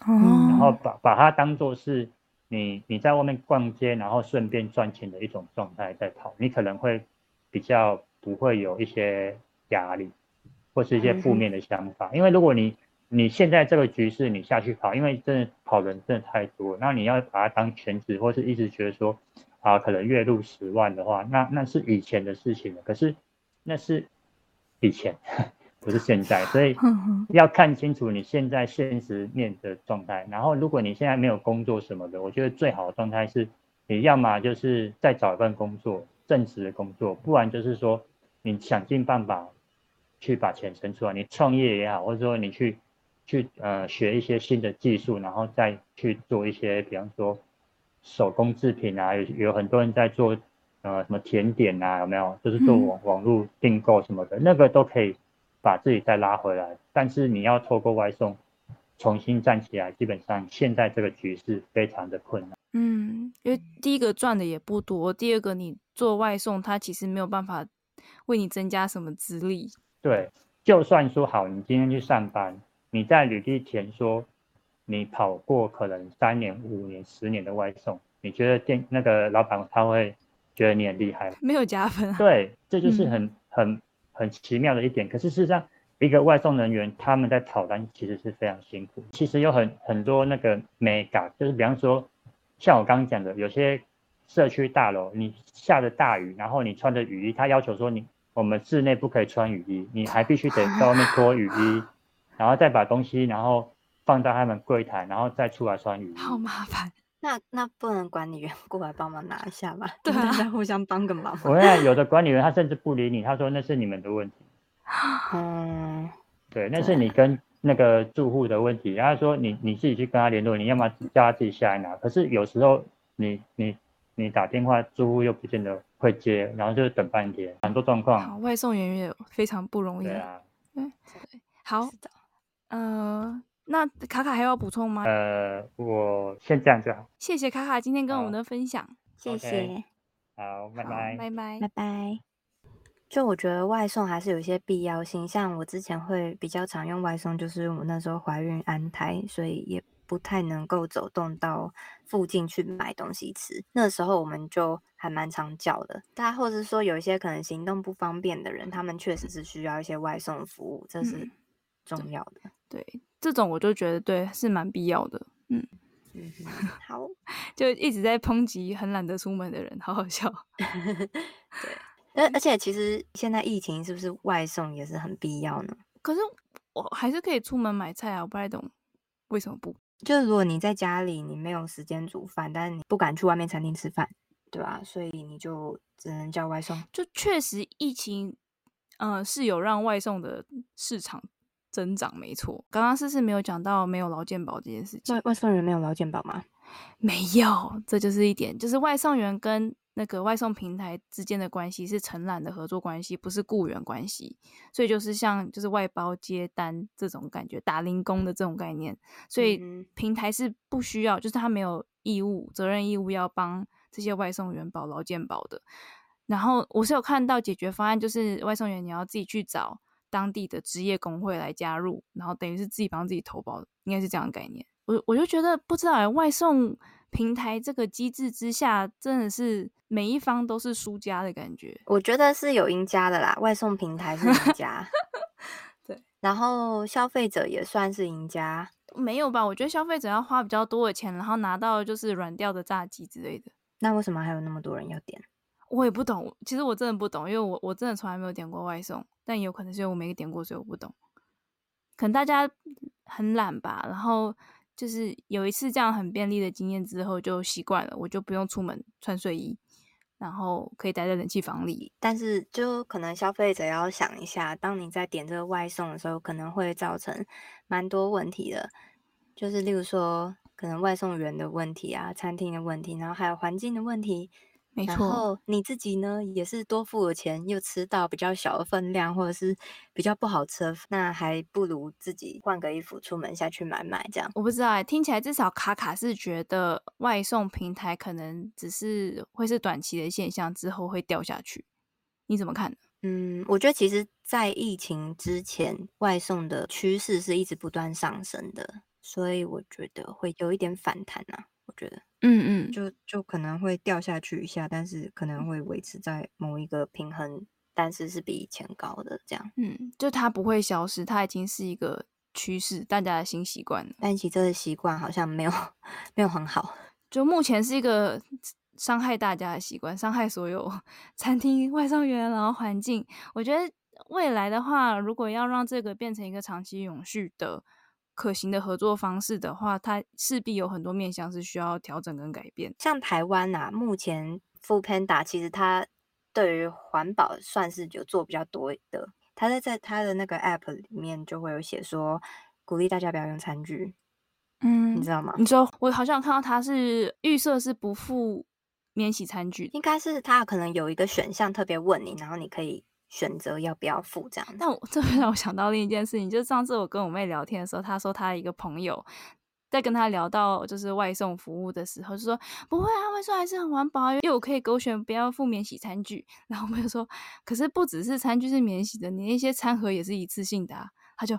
嗯，然后把把它当做是你你在外面逛街，然后顺便赚钱的一种状态在跑，你可能会比较不会有一些压力，或是一些负面的想法，因为如果你你现在这个局势你下去跑，因为真的跑人真的太多，那你要把它当全职，或是一直觉得说啊可能月入十万的话，那那是以前的事情了，可是那是以前。不是现在，所以要看清楚你现在现实面的状态。然后，如果你现在没有工作什么的，我觉得最好的状态是，你要么就是再找一份工作，正职的工作，不然就是说，你想尽办法去把钱存出来。你创业也好，或者说你去去呃学一些新的技术，然后再去做一些，比方说手工制品啊，有有很多人在做呃什么甜点啊，有没有？就是做网网络订购什么的，那个都可以。把自己再拉回来，但是你要透过外送重新站起来，基本上现在这个局势非常的困难。嗯，因为第一个赚的也不多，第二个你做外送，它其实没有办法为你增加什么资历。对，就算说好，你今天去上班，你在履历填说你跑过可能三年、五年、十年的外送，你觉得店那个老板他会觉得你很厉害？没有加分啊。对，这就是很、嗯、很。很奇妙的一点，可是事实上，一个外送人员他们在跑单其实是非常辛苦。其实有很很多那个美感，就是比方说，像我刚刚讲的，有些社区大楼，你下着大雨，然后你穿着雨衣，他要求说你我们室内不可以穿雨衣，你还必须得在外面脱雨衣，然后再把东西然后放到他们柜台，然后再出来穿雨衣。好麻烦。那那不能管理员过来帮忙拿一下吗？对啊，互相帮个忙。我看有的管理员他甚至不理你，他说那是你们的问题。嗯，对，那是你跟那个住户的问题。然后说你你自己去跟他联络，你要么叫他自己下来拿。可是有时候你你你打电话，住户又不见得会接，然后就等半天，很多状况。好，外送员也非常不容易。对啊，嗯，好，呃。那卡卡还要补充吗？呃，我先这样就好。谢谢卡卡今天跟我们的分享，谢谢。好，拜拜，拜拜，拜拜。就我觉得外送还是有一些必要性，像我之前会比较常用外送，就是我那时候怀孕安胎，所以也不太能够走动到附近去买东西吃。那时候我们就还蛮常叫的，大家或者说有一些可能行动不方便的人，他们确实是需要一些外送服务，这是重要的。嗯、对。对这种我就觉得对，是蛮必要的，嗯，嗯好，就一直在抨击很懒得出门的人，好好笑。对，而而且其实现在疫情是不是外送也是很必要呢？可是我还是可以出门买菜啊，我不太懂为什么不？就是如果你在家里你没有时间煮饭，但是你不敢去外面餐厅吃饭，对吧？所以你就只能叫外送。就确实疫情，嗯、呃，是有让外送的市场。增长没错，刚刚是不是没有讲到没有劳健保这件事情？外外送员没有劳健保吗？没有，这就是一点，就是外送员跟那个外送平台之间的关系是承揽的合作关系，不是雇员关系，所以就是像就是外包接单这种感觉，打零工的这种概念，所以平台是不需要，就是他没有义务、责任义务要帮这些外送员保劳健保的。然后我是有看到解决方案，就是外送员你要自己去找。当地的职业工会来加入，然后等于是自己帮自己投保，应该是这样的概念。我我就觉得不知道哎，外送平台这个机制之下，真的是每一方都是输家的感觉。我觉得是有赢家的啦，外送平台是赢 家，对，然后消费者也算是赢家，没有吧？我觉得消费者要花比较多的钱，然后拿到就是软掉的炸鸡之类的。那为什么还有那么多人要点？我也不懂，其实我真的不懂，因为我我真的从来没有点过外送，但也有可能是因为我没点过，所以我不懂。可能大家很懒吧，然后就是有一次这样很便利的经验之后就习惯了，我就不用出门穿睡衣，然后可以待在冷气房里。但是就可能消费者要想一下，当你在点这个外送的时候，可能会造成蛮多问题的，就是例如说可能外送员的问题啊，餐厅的问题，然后还有环境的问题。没错，然后你自己呢，也是多付了钱，又吃到比较小的分量，或者是比较不好吃的，那还不如自己换个衣服出门下去买买这样。我不知道哎，听起来至少卡卡是觉得外送平台可能只是会是短期的现象，之后会掉下去。你怎么看？嗯，我觉得其实，在疫情之前，外送的趋势是一直不断上升的，所以我觉得会有一点反弹啊。我觉得。嗯嗯，就就可能会掉下去一下，但是可能会维持在某一个平衡，但是是比以前高的这样。嗯，就它不会消失，它已经是一个趋势，大家的新习惯了。但其实这个习惯好像没有没有很好，就目前是一个伤害大家的习惯，伤害所有 餐厅外送员，然后环境。我觉得未来的话，如果要让这个变成一个长期永续的。可行的合作方式的话，它势必有很多面向是需要调整跟改变。像台湾啊，目前 Foodpanda 其实它对于环保算是有做比较多的。它在在它的那个 App 里面就会有写说，鼓励大家不要用餐具。嗯，你知道吗？你说我好像看到它是预设是不付免洗餐具，应该是它可能有一个选项特别问你，然后你可以。选择要不要付这样，但我这会让我想到另一件事情，就是上次我跟我妹聊天的时候，她说她一个朋友在跟她聊到就是外送服务的时候，就说不会啊，外送还是很环保，因为我可以勾选不要付免洗餐具。然后我妹就说，可是不只是餐具是免洗的，你那些餐盒也是一次性的啊。她就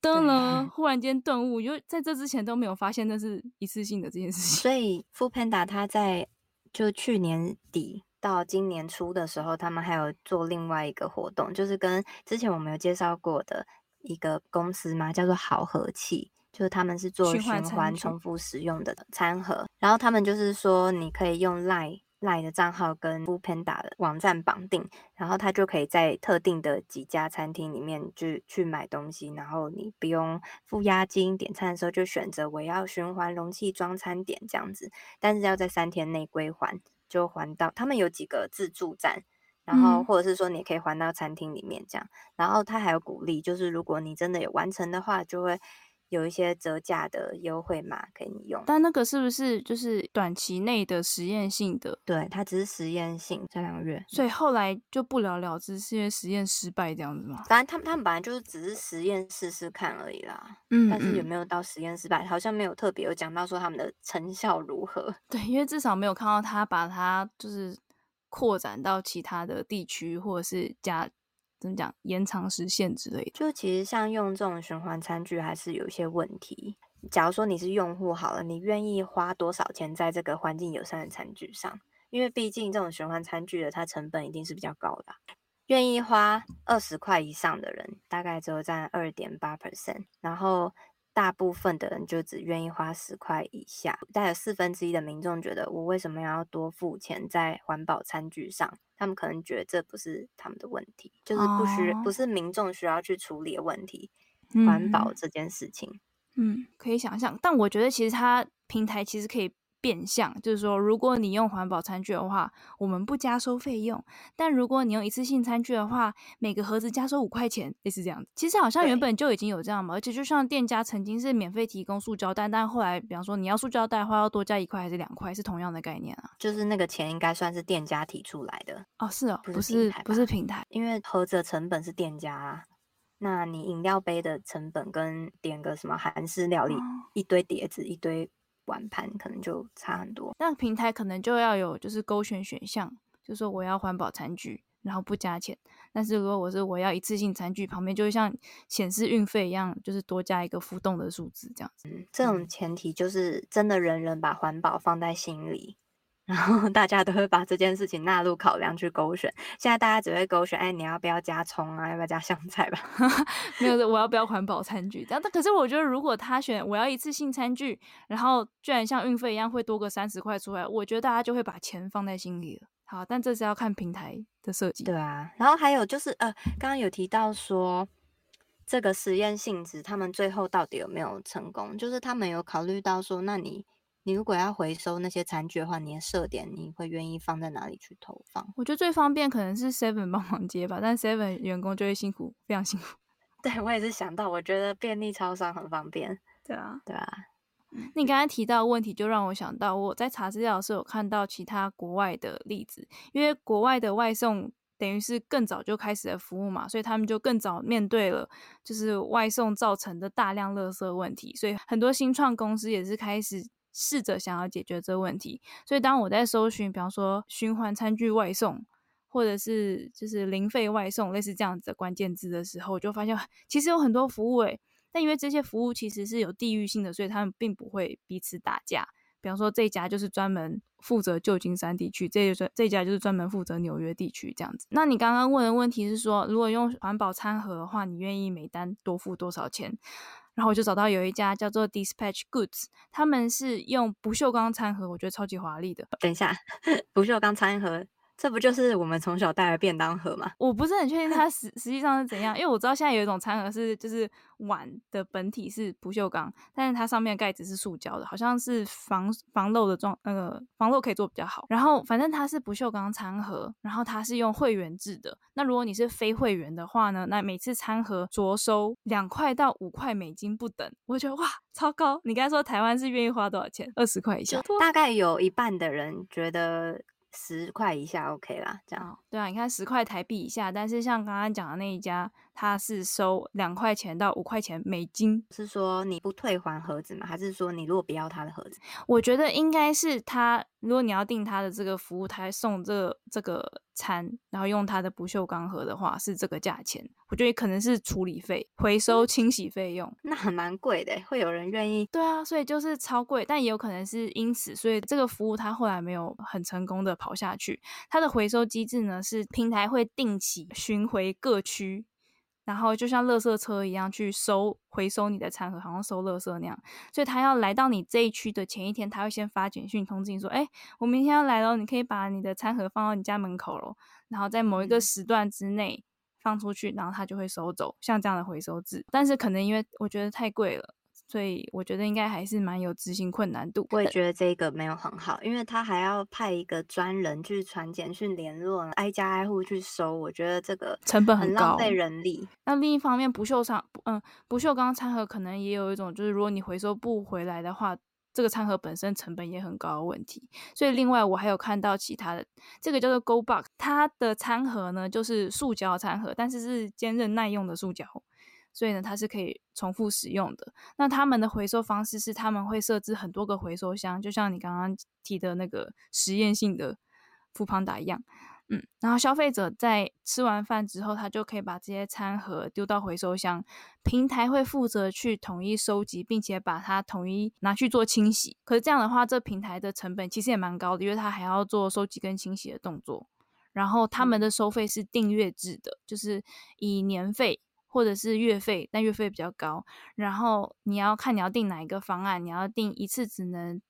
噔了，忽然间顿悟，因为在这之前都没有发现那是一次性的这件事情。所以 Foodpanda 他在就去年底。到今年初的时候，他们还有做另外一个活动，就是跟之前我们有介绍过的一个公司嘛，叫做好和气，就是他们是做循环重复使用的餐盒。然后他们就是说，你可以用 Line Line 的账号跟 Foodpanda 的网站绑定，然后他就可以在特定的几家餐厅里面就去买东西，然后你不用付押金，点餐的时候就选择我要循环容器装餐点这样子，但是要在三天内归还。就还到他们有几个自助站，然后或者是说你可以还到餐厅里面这样，嗯、然后他还有鼓励，就是如果你真的有完成的话，就会有一些折价的优惠码给你用。但那个是不是就是短期内的实验性的？对，它只是实验性，这两个月，所以后来就不了了之，是因为实验失败这样子吗？反正他们他们本来就是只是实验试试看而已啦。嗯，但是有没有到实验失败，好像没有特别有讲到说他们的成效如何。对，因为至少没有看到他把它就是扩展到其他的地区，或者是加。怎么讲？延长时限之类的，就其实像用这种循环餐具还是有一些问题。假如说你是用户好了，你愿意花多少钱在这个环境友善的餐具上？因为毕竟这种循环餐具的它成本一定是比较高的。愿意花二十块以上的人，大概只有占二点八 percent，然后。大部分的人就只愿意花十块以下，但有四分之一的民众觉得，我为什么要多付钱在环保餐具上？他们可能觉得这不是他们的问题，就是不需不是民众需要去处理的问题。环保这件事情，嗯，可以想象，但我觉得其实它平台其实可以。变相就是说，如果你用环保餐具的话，我们不加收费用；但如果你用一次性餐具的话，每个盒子加收五块钱，类似这样子。其实好像原本就已经有这样嘛，而且就像店家曾经是免费提供塑胶袋，但后来比方说你要塑胶袋的话，要多加一块还是两块，是同样的概念啊。就是那个钱应该算是店家提出来的哦，是哦，不是不是平台，因为盒子的成本是店家啊。那你饮料杯的成本跟点个什么韩式料理，哦、一堆碟子一堆。碗盘可能就差很多，那平台可能就要有就是勾选选项，就说我要环保餐具，然后不加钱。但是如果我是我要一次性餐具，旁边就会像显示运费一样，就是多加一个浮动的数字这样子。嗯，这种前提就是真的人人把环保放在心里。然后大家都会把这件事情纳入考量去勾选。现在大家只会勾选，哎，你要不要加葱啊？要不要加香菜吧？没有，我要不要环保餐具？但可是我觉得，如果他选我要一次性餐具，然后居然像运费一样会多个三十块出来，我觉得大家就会把钱放在心里了。好，但这是要看平台的设计。对啊，然后还有就是，呃，刚刚有提到说这个实验性质，他们最后到底有没有成功？就是他们有考虑到说，那你。你如果要回收那些餐具的话，你的设点你会愿意放在哪里去投放？我觉得最方便可能是 Seven 帮忙接吧，但 Seven 员工就会辛苦，非常辛苦。对，我也是想到，我觉得便利超商很方便。对啊，对啊。你刚才提到的问题，就让我想到我在查资料的时候有看到其他国外的例子，因为国外的外送等于是更早就开始的服务嘛，所以他们就更早面对了就是外送造成的大量垃圾问题，所以很多新创公司也是开始试着想要解决这个问题。所以当我在搜寻，比方说循环餐具外送，或者是就是零费外送，类似这样子的关键字的时候，我就发现 其实有很多服务诶。但因为这些服务其实是有地域性的，所以他们并不会彼此打架。比方说，这家就是专门负责旧金山地区，这一这一家就是专门负责纽约地区这样子。那你刚刚问的问题是说，如果用环保餐盒的话，你愿意每单多付多少钱？然后我就找到有一家叫做 Dispatch Goods，他们是用不锈钢餐盒，我觉得超级华丽的。等一下，不锈钢餐盒。这不就是我们从小带的便当盒吗？我不是很确定它实实际上是怎样，因为我知道现在有一种餐盒是就是碗的本体是不锈钢，但是它上面的盖子是塑胶的，好像是防防漏的状那个防漏可以做比较好。然后反正它是不锈钢餐盒，然后它是用会员制的。那如果你是非会员的话呢，那每次餐盒着收两块到五块美金不等。我觉得哇，超高！你刚才说台湾是愿意花多少钱？二十块以下，大概有一半的人觉得。十块以下 OK 啦，这样。对啊，你看十块台币以下，但是像刚刚讲的那一家，他是收两块钱到五块钱美金。是说你不退还盒子吗？还是说你如果不要他的盒子？我觉得应该是他，如果你要订他的这个服务，他送这个、这个餐，然后用它的不锈钢盒的话，是这个价钱。我觉得可能是处理费、回收、清洗费用，那还蛮贵的，会有人愿意？对啊，所以就是超贵，但也有可能是因此，所以这个服务它后来没有很成功的跑下去。它的回收机制呢，是平台会定期巡回各区。然后就像垃圾车一样去收回收你的餐盒，好像收垃圾那样。所以他要来到你这一区的前一天，他会先发简讯通知你说：“哎，我明天要来喽，你可以把你的餐盒放到你家门口喽。”然后在某一个时段之内放出去，然后他就会收走。像这样的回收制，但是可能因为我觉得太贵了。所以我觉得应该还是蛮有执行困难度。我也觉得这个没有很好，因为他还要派一个专人去传简讯联络，挨家挨户去收。我觉得这个成本很高，浪费人力。那另一方面，不锈钢，嗯，不锈钢餐盒可能也有一种，就是如果你回收不回来的话，这个餐盒本身成本也很高的问题。所以另外我还有看到其他的，这个叫做 Go Box，它的餐盒呢就是塑胶餐盒，但是是坚韧耐用的塑胶。所以呢，它是可以重复使用的。那他们的回收方式是，他们会设置很多个回收箱，就像你刚刚提的那个实验性的 foodpanda 一样。嗯，然后消费者在吃完饭之后，他就可以把这些餐盒丢到回收箱，平台会负责去统一收集，并且把它统一拿去做清洗。可是这样的话，这平台的成本其实也蛮高的，因为它还要做收集跟清洗的动作。然后他们的收费是订阅制的，就是以年费。或者是月费，但月费比较高。然后你要看你要订哪一个方案，你要订一次只能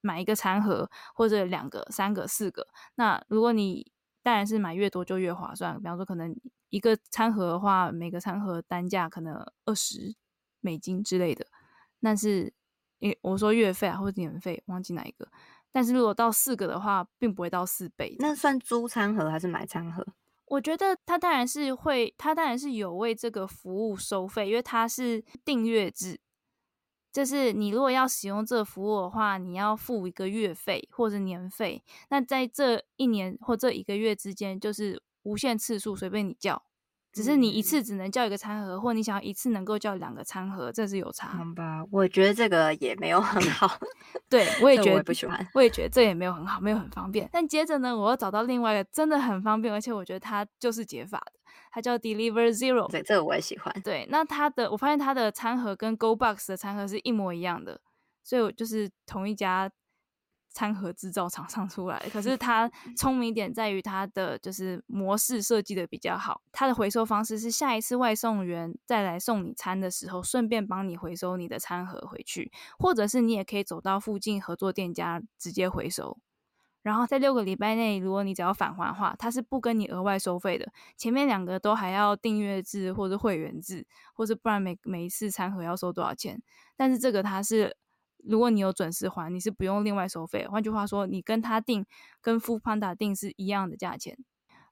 买一个餐盒，或者两个、三个、四个。那如果你当然是买越多就越划算。比方说，可能一个餐盒的话，每个餐盒单价可能二十美金之类的。但是，诶，我说月费啊，或者年费，忘记哪一个。但是如果到四个的话，并不会到四倍。那算租餐盒还是买餐盒？我觉得他当然是会，他当然是有为这个服务收费，因为它是订阅制。就是你如果要使用这个服务的话，你要付一个月费或者年费。那在这一年或这一个月之间，就是无限次数随便你叫。只是你一次只能叫一个餐盒，或你想要一次能够叫两个餐盒，这是有差。好吧，我觉得这个也没有很 好。对，我也觉得我也不喜欢，我也觉得这也没有很好，没有很方便。但接着呢，我又找到另外一个真的很方便，而且我觉得它就是解法的，它叫 Deliver Zero。对，这个我也喜欢。对，那它的我发现它的餐盒跟 Go Box 的餐盒是一模一样的，所以我就是同一家。餐盒制造厂商出来，可是它聪明点在于它的就是模式设计的比较好。它的回收方式是下一次外送员再来送你餐的时候，顺便帮你回收你的餐盒回去，或者是你也可以走到附近合作店家直接回收。然后在六个礼拜内，如果你只要返还的话，它是不跟你额外收费的。前面两个都还要订阅制或者会员制，或者不然每每一次餐盒要收多少钱？但是这个它是。如果你有准时还，你是不用另外收费。换句话说，你跟他订，跟 foodpanda 订是一样的价钱。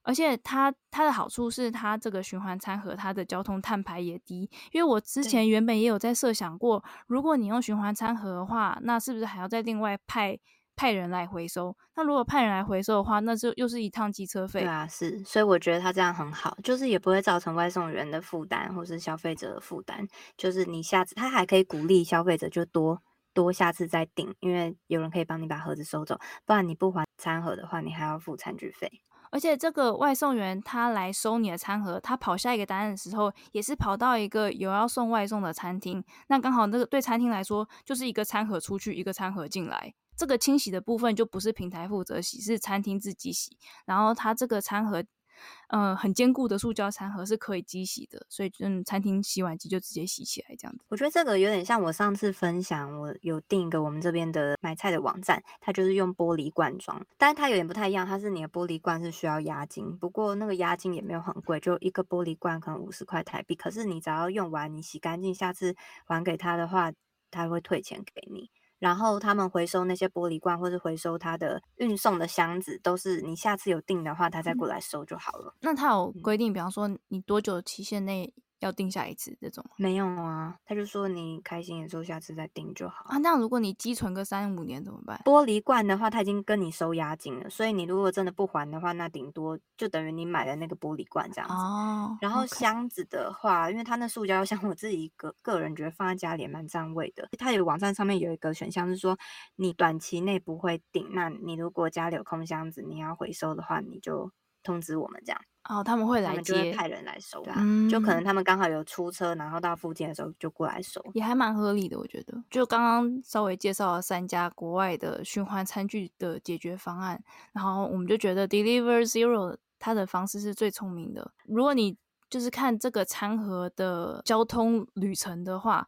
而且它它的好处是，它这个循环餐盒，它的交通碳排也低。因为我之前原本也有在设想过，如果你用循环餐盒的话，那是不是还要再另外派派人来回收？那如果派人来回收的话，那就又是一趟机车费。对啊，是，所以我觉得它这样很好，就是也不会造成外送员的负担，或是消费者的负担。就是你下次，他还可以鼓励消费者就多多下次再订，因为有人可以帮你把盒子收走，不然你不还餐盒的话，你还要付餐具费。而且这个外送员他来收你的餐盒，他跑下一个单的时候，也是跑到一个有要送外送的餐厅。那刚好那个对餐厅来说，就是一个餐盒出去，一个餐盒进来。这个清洗的部分就不是平台负责洗，是餐厅自己洗。然后他这个餐盒。嗯，很坚固的塑胶餐盒是可以机洗的，所以嗯，餐厅洗碗机就直接洗起来这样子。我觉得这个有点像我上次分享，我有订一个我们这边的买菜的网站，它就是用玻璃罐装，但是它有点不太一样，它是你的玻璃罐是需要押金，不过那个押金也没有很贵，就一个玻璃罐可能五十块台币，可是你只要用完你洗干净，下次还给他的话，他会退钱给你。然后他们回收那些玻璃罐，或是回收他的运送的箱子，都是你下次有订的话，他再过来收就好了。那他有规定，比方说你多久期限内？要订下一次这种没有啊，他就说你开心的时候下次再订就好啊。那如果你积存个三五年怎么办？玻璃罐的话，他已经跟你收押金了，所以你如果真的不还的话，那顶多就等于你买了那个玻璃罐这样子。哦。然后箱子的话.因为他那塑胶箱，我自己个个人觉得放在家里也蛮占位的。他有网站上面有一个选项是说，你短期内不会订，那你如果家里有空箱子，你要回收的话，你就通知我们这样。哦，他们会来接，就会派人来收，对啊，嗯，就可能他们刚好有出车，然后到附近的时候就过来收，也还蛮合理的，我觉得。就刚刚稍微介绍了三家国外的循环餐具的解决方案，然后我们就觉得 Deliver Zero 它的方式是最聪明的。如果你就是看这个餐盒的交通旅程的话，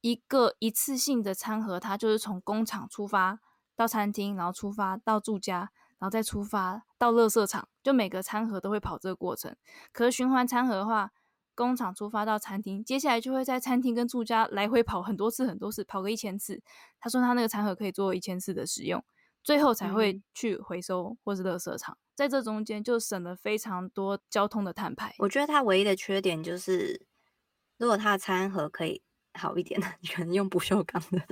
一个一次性的餐盒，它就是从工厂出发到餐厅，然后出发到住家。然后再出发到垃圾场，就每个餐盒都会跑这个过程。可是循环餐盒的话，工厂出发到餐厅，接下来就会在餐厅跟住家来回跑很多次，很多次，跑个一千次。他说他那个餐盒可以做一千次的使用，最后才会去回收或是垃圾场。嗯。在这中间就省了非常多交通的碳排。我觉得它唯一的缺点就是，如果它的餐盒可以好一点的，可能用不锈钢的，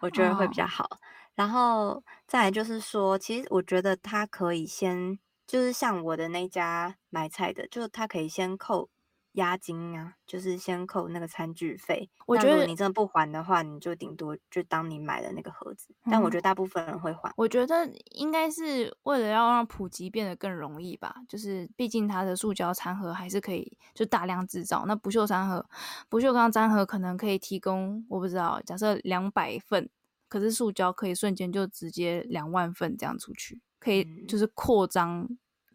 我觉得会比较好。哦然后再来就是说，其实我觉得他可以先，就是像我的那家买菜的，就他可以先扣押金啊，就是先扣那个餐具费。我觉得你真的不还的话，你就顶多就当你买了那个盒子。但我觉得大部分人会还。我觉得应该是为了要让普及变得更容易吧，就是毕竟它的塑胶餐盒还是可以就大量制造。那不锈餐盒、不锈钢餐盒可能可以提供，我不知道，假设两百份。可是塑胶可以瞬间就直接两万份这样出去，可以就是扩张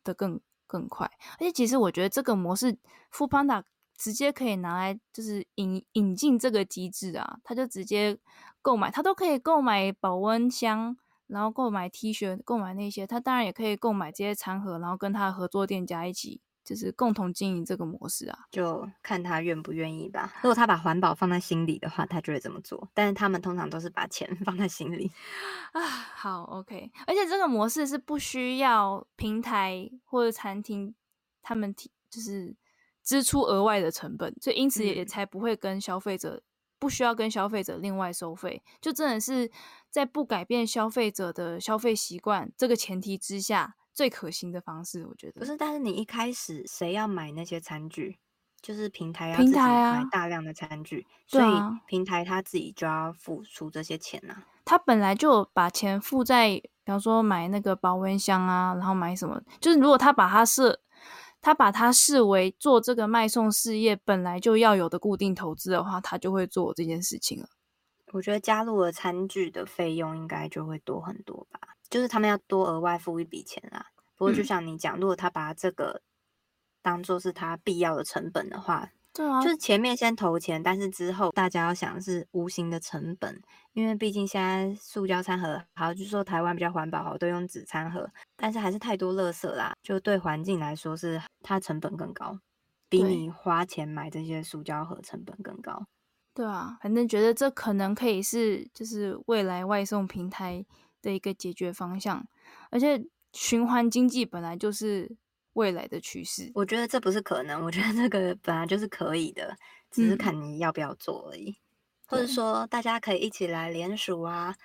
的更更快。而且其实我觉得这个模式，Foodpanda 直接可以拿来就是引引进这个机制啊，他就直接购买，他都可以购买保温箱，然后购买 T 恤，购买那些，他当然也可以购买这些餐盒，然后跟他的合作店家一起。就是共同经营这个模式啊，就看他愿不愿意吧。如果他把环保放在心里的话，他就会这么做。但是他们通常都是把钱 放在心里 啊。好，OK。而且这个模式是不需要平台或者餐厅他们提，就是支出额外的成本，所以因此也才不会跟消费者、嗯、不需要跟消费者另外收费。就真的是在不改变消费者的消费习惯这个前提之下。最可行的方式，我觉得不是。但是你一开始谁要买那些餐具？就是平台要自己买大量的餐具，啊、所以平台他自己就要付出这些钱呐、啊。他本来就把钱付在，比方说买那个保温箱啊，然后买什么，就是如果他把它设，他把它视为做这个卖送事业本来就要有的固定投资的话，他就会做这件事情了。我觉得加入了餐具的费用应该就会多很多吧。就是他们要多额外付一笔钱啦。不过就像你讲，如果他把这个当做是他必要的成本的话，对啊，就是前面先投钱，但是之后大家要想的是无形的成本，因为毕竟现在塑胶餐盒，好，就是说台湾比较环保，好，都用纸餐盒，但是还是太多垃圾啦，就对环境来说是它成本更高，比你花钱买这些塑胶盒成本更高。对啊，反正觉得这可能可以是就是未来外送平台的一个解决方向，而且循环经济本来就是未来的趋势。我觉得这不是可能，我觉得这个本来就是可以的，只是看你要不要做而已。嗯、或者说大家可以一起来联署啊，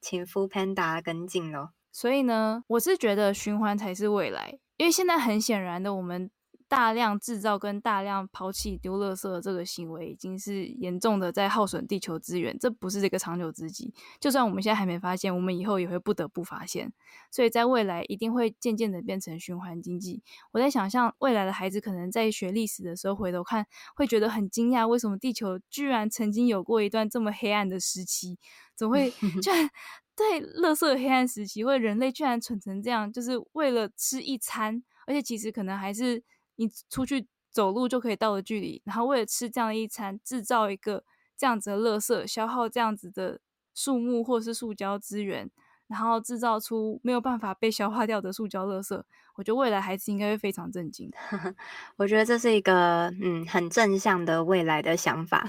请 foodpanda 跟进咯。所以呢，我是觉得循环才是未来，因为现在很显然的，我们大量制造跟大量抛弃丢垃圾的这个行为，已经是严重的在耗损地球资源，这不是这个长久之计。就算我们现在还没发现，我们以后也会不得不发现。所以在未来一定会渐渐的变成循环经济。我在想象未来的孩子可能在学历史的时候回头看，会觉得很惊讶，为什么地球居然曾经有过一段这么黑暗的时期？怎么会 居然？在垃圾黑暗时期，或者人类居然蠢成这样，就是为了吃一餐，而且其实可能还是你出去走路就可以到的距离，然后为了吃这样的一餐，制造一个这样子的垃圾，消耗这样子的树木或是塑胶资源，然后制造出没有办法被消化掉的塑胶垃圾。我觉得未来孩子应该会非常震惊。我觉得这是一个嗯很正向的未来的想法。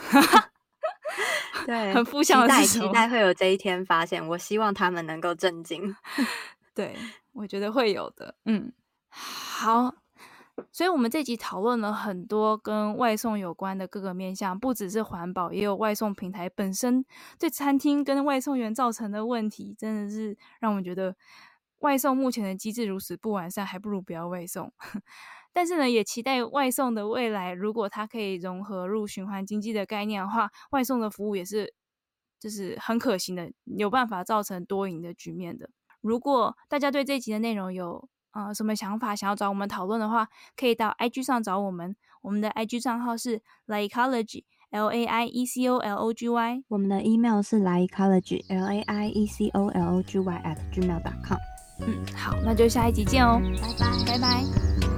对，很负向的期待，期待会有这一天发现。我希望他们能够震惊。对，我觉得会有的。嗯，好。所以，我们这集讨论了很多跟外送有关的各个面向，不只是环保，也有外送平台本身对餐厅跟外送员造成的问题，真的是让我们觉得外送目前的机制如此不完善，还不如不要外送。但是呢，也期待外送的未来，如果它可以融合入循环经济的概念的话，外送的服务也是就是很可行的，有办法造成多赢的局面的。如果大家对这集的内容有呃什么想法，想要找我们讨论的话，可以到 IG 上找我们，我们的 IG 账号是 Laiecology L A I E C O L O G Y，我们的 email 是 Laiecology L A I E C O L O G Y at gmail.com。嗯，好，那就下一集见哦，拜拜，拜拜。